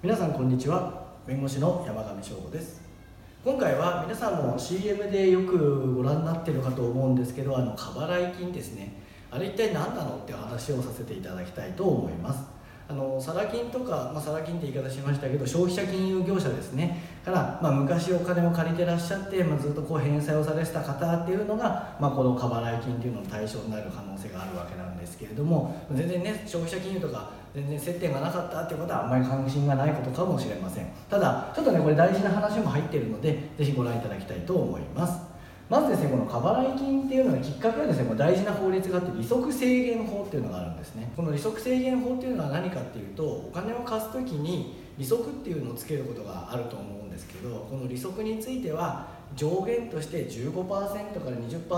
皆さんこんにちは。弁護士の山上翔吾です。今回は皆さんも CM でよくご覧になってるかと思うんですけどあの過払い金ですね。あれ一体何なのってお話をさせていただきたいと思います。あのサラ金とか、まあ、サラ金って言い方しましたけど消費者金融業者ですね。から、まあ、昔お金を借りてらっしゃって、まあ、ずっとこう返済をされてた方っていうのが、まあ、この過払い金っていうのの対象になる可能性があるわけなんですけれども全然ね消費者金融とか全然接点がなかったっていうことはあんまり関心がないことかもしれません。ただちょっとねこれ大事な話も入っているので是非ご覧いただきたいと思います。まずですねこの過払い金っていうのはきっかけはですね。大事な法律があって利息制限法っていうのがあるんですね。この利息制限法っていうのは何かっていうとお金を貸す時に利息っていうのをつけることがあると思うんですけどこの利息については上限として15%から20%、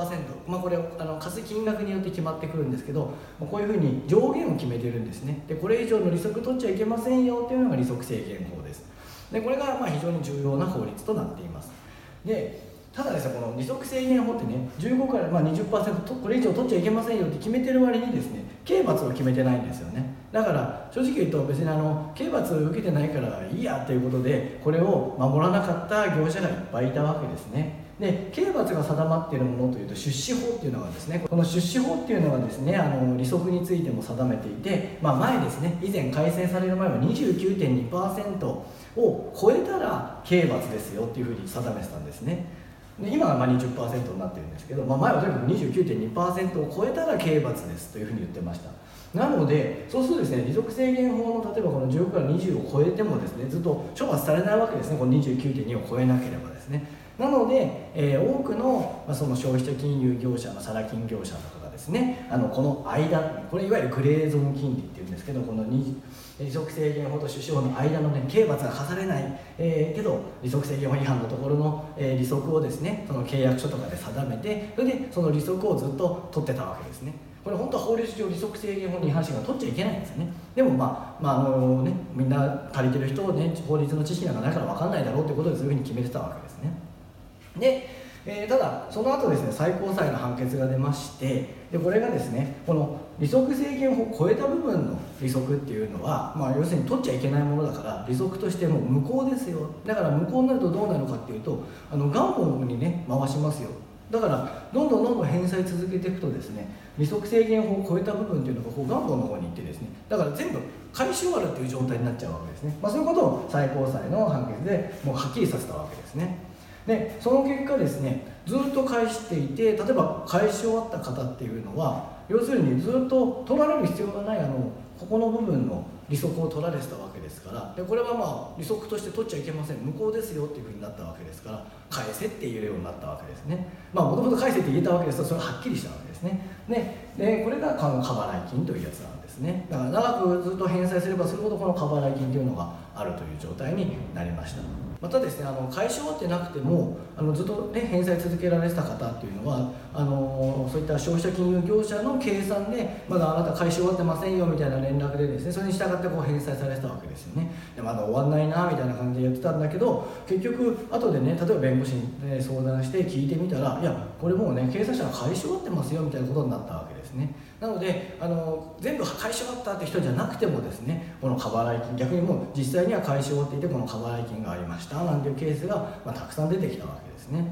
まあ、これあの貸す金額によって決まってくるんですけどこういうふうに上限を決めてるんですね。でこれ以上の利息取っちゃいけませんよっていうのが利息制限法です。でこれがまあ非常に重要な法律となっています。でただですねこの利息制限法ってね15からまあ20%これ以上取っちゃいけませんよって決めてる割にですね刑罰を決めてないんですよね。だから正直言うと別にあの刑罰を受けてないからいいやということでこれを守らなかった業者がいっぱいいたわけですね。で刑罰が定まっているものというと出資法っていうのがですね。この出資法っていうのはですねあの利息についても定めていて、まあ、前ですね以前改正される前は29.2%を超えたら刑罰ですよっていうふうに定めてたんですね。で今はまあ20%になってるんですけど、まあ、前はとにかく29.2%を超えたら刑罰ですというふうに言ってました。なのでそうするとですね利息制限法の例えばこの15から20を超えてもですねずっと処罰されないわけですねこの29.2を超えなければですね。なので、えー、多くの,、まあその消費者金融業者のサラ金業者とかですね。あのこの間これいわゆるグレーゾーン金利っていうんですけどこの利息制限法と出資法の間のね刑罰が課されない、えー、けど利息制限法違反のところの、えー、利息をですねその契約書とかで定めてそれでその利息をずっと取ってたわけですね。これ本当は法律上利息制限法に違反しが取っちゃいけないんですよね。でもまあ、まああのね、みんな借りてる人をね法律の知識なんかないから分かんないだろうということでそういうふうに決めてたわけですね。で、えー、ただその後ですね最高裁の判決が出ましてでこれがですねこの利息制限を超えた部分の利息っていうのは、まあ、要するに取っちゃいけないものだから利息としても無効ですよ。だから無効になるとどうなるかっていうとあの元本にね回しますよ。だからどんどんどんどん返済続けていくとですね利息制限法を超えた部分っていうのがこう元本の方に行ってですねだから全部返し終わるっていう状態になっちゃうわけですね、まあ、そういうことを最高裁の判決でもうはっきりさせたわけですね。でその結果ですねずっと返していて例えば返し終わった方っていうのは要するにずっと取られる必要がないあのここの部分の利息を取られてたわけですからでこれはまあ利息として取っちゃいけません。無効ですよっていうふうになったわけですから返せって言えるようになったわけですね。まあもともと返せって言えたわけですがそれははっきりしたわけですね。ででこれが過払い金というやつなんですね。だから長くずっと返済すればするほどこの過払い金というのがあるという状態になりました。またですねあの解消終わってなくてもあのずっと、ね、返済続けられてた方っていうのはあのそういった消費者金融業者の計算でまだあなた解消終わってませんよみたいな連絡でですねそれに従ってこう返済されてたわけですよね。でまだ終わんないなみたいな感じでやってたんだけど結局後でね例えば弁護士に、ね、相談して聞いてみたらいやこれもうね経済者が解消終わってますよみたいなことになったわけですねなのであの全部返し終わったって人じゃなくてもですねこの過払い金逆にもう実際には返し終わっていてこの過払い金がありましたなんていうケースが、まあ、たくさん出てきたわけですね。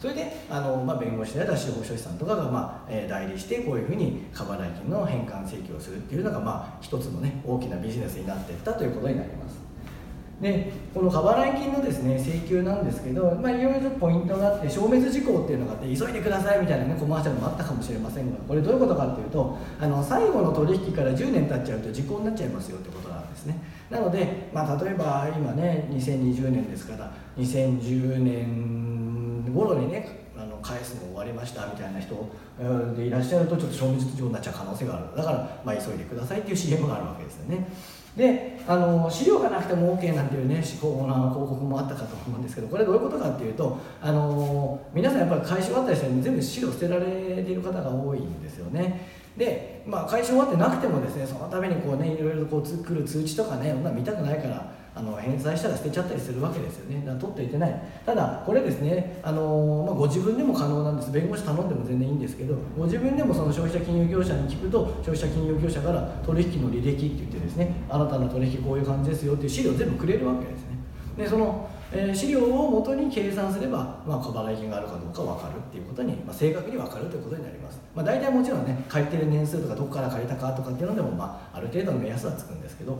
それであの、まあ、弁護士である司法書士さんとかが、まあえー、代理してこういうふうに過払い金の返還請求をするっていうのが、まあ、一つのね大きなビジネスになっていったということになります。でこの過払い金のですね請求なんですけど、まあ、いろいろポイントがあって消滅事項っていうのがあって急いでくださいみたいな、ね、コマーシャルもあったかもしれませんがこれどういうことかっていうとあの最後の取引から10年経っちゃうと時効になっちゃいますよってことなんですね。なので、まあ、例えば今ね2020年ですから2010年頃にねあの返すの終わりましたみたいな人でいらっしゃるとちょっと消滅状になっちゃう可能性がある。だから、まあ、急いでくださいっていう CM があるわけですよね。であの資料がなくても OK なんていうね広告もあったかと思うんですけどこれどういうことかっていうとあの皆さんやっぱり会社終わったりして全部資料捨てられている方が多いんですよね。で、まあ、会社終わってなくてもですねそのためにこうねいろいろこう来る通知とかね見たくないからあの返済したら捨てちゃったりするわけですよね。だ取っていてない。ただこれですねあの、まあ、ご自分でも可能なんです。弁護士頼んでも全然いいんですけどご自分でもその消費者金融業者に聞くと消費者金融業者から取引の履歴って言ってですねあなたの取引こういう感じですよっていう資料全部くれるわけですね。でそのえー、資料をもとに計算すれば、まあ、過払い金があるかどうか分かるっていうことに、まあ、正確に分かるということになります、まあ、大体もちろんね借りてる年数とかどこから借りたかとかっていうのでも、まあ、ある程度の目安はつくんですけど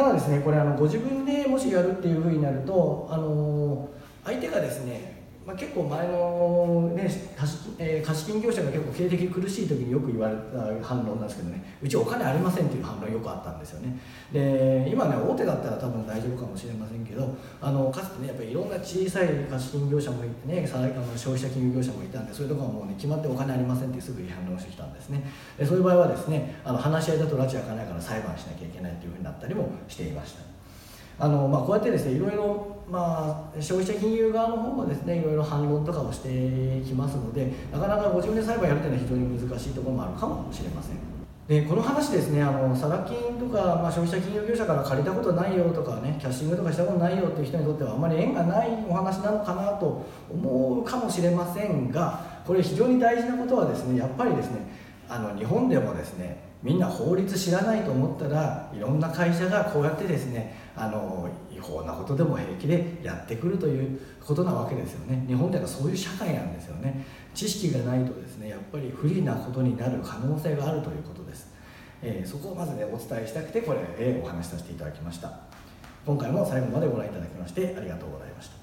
ただですねこれあのご自分でもしやるっていうふうになると、あの、相手がですねまあ、結構前の、ね貸えー、貸金業者が結構経営的苦しい時によく言われた反論なんですけどね。うちお金ありませんっていう反論よくあったんですよね。で今ね大手だったら多分大丈夫かもしれませんけどあのかつてねやっぱりいろんな小さい貸金業者もいてねあの消費者金融業者もいたんでそういうとこはもうね決まってお金ありませんってすぐに反論してきたんですね。でそういう場合はですねあの話し合いだと拉致開かないから裁判しなきゃいけないっていうふうになったりもしていました。あのまあ、こうやってですねいろいろ、まあ、消費者金融側の方もですねいろいろ反論とかをしてきますのでなかなかご自分で裁判やるというのは非常に難しいところもあるかもしれません。でこの話ですねあのサラ金とか、まあ、消費者金融業者から借りたことないよとかねキャッシングとかしたことないよっていう人にとってはあまり縁がないお話なのかなと思うかもしれませんがこれ非常に大事なことはですねやっぱりですねあの日本でもですねみんな法律知らないと思ったらいろんな会社がこうやってですねあの違法なことでも平気でやってくるということなわけですよね。日本ではそういう社会なんですよね。知識がないとですねやっぱり不利なことになる可能性があるということです、えー、そこをまずねお伝えしたくてこれ、えー、お話しさせていただきました。今回も最後までご覧いただきましてありがとうございました。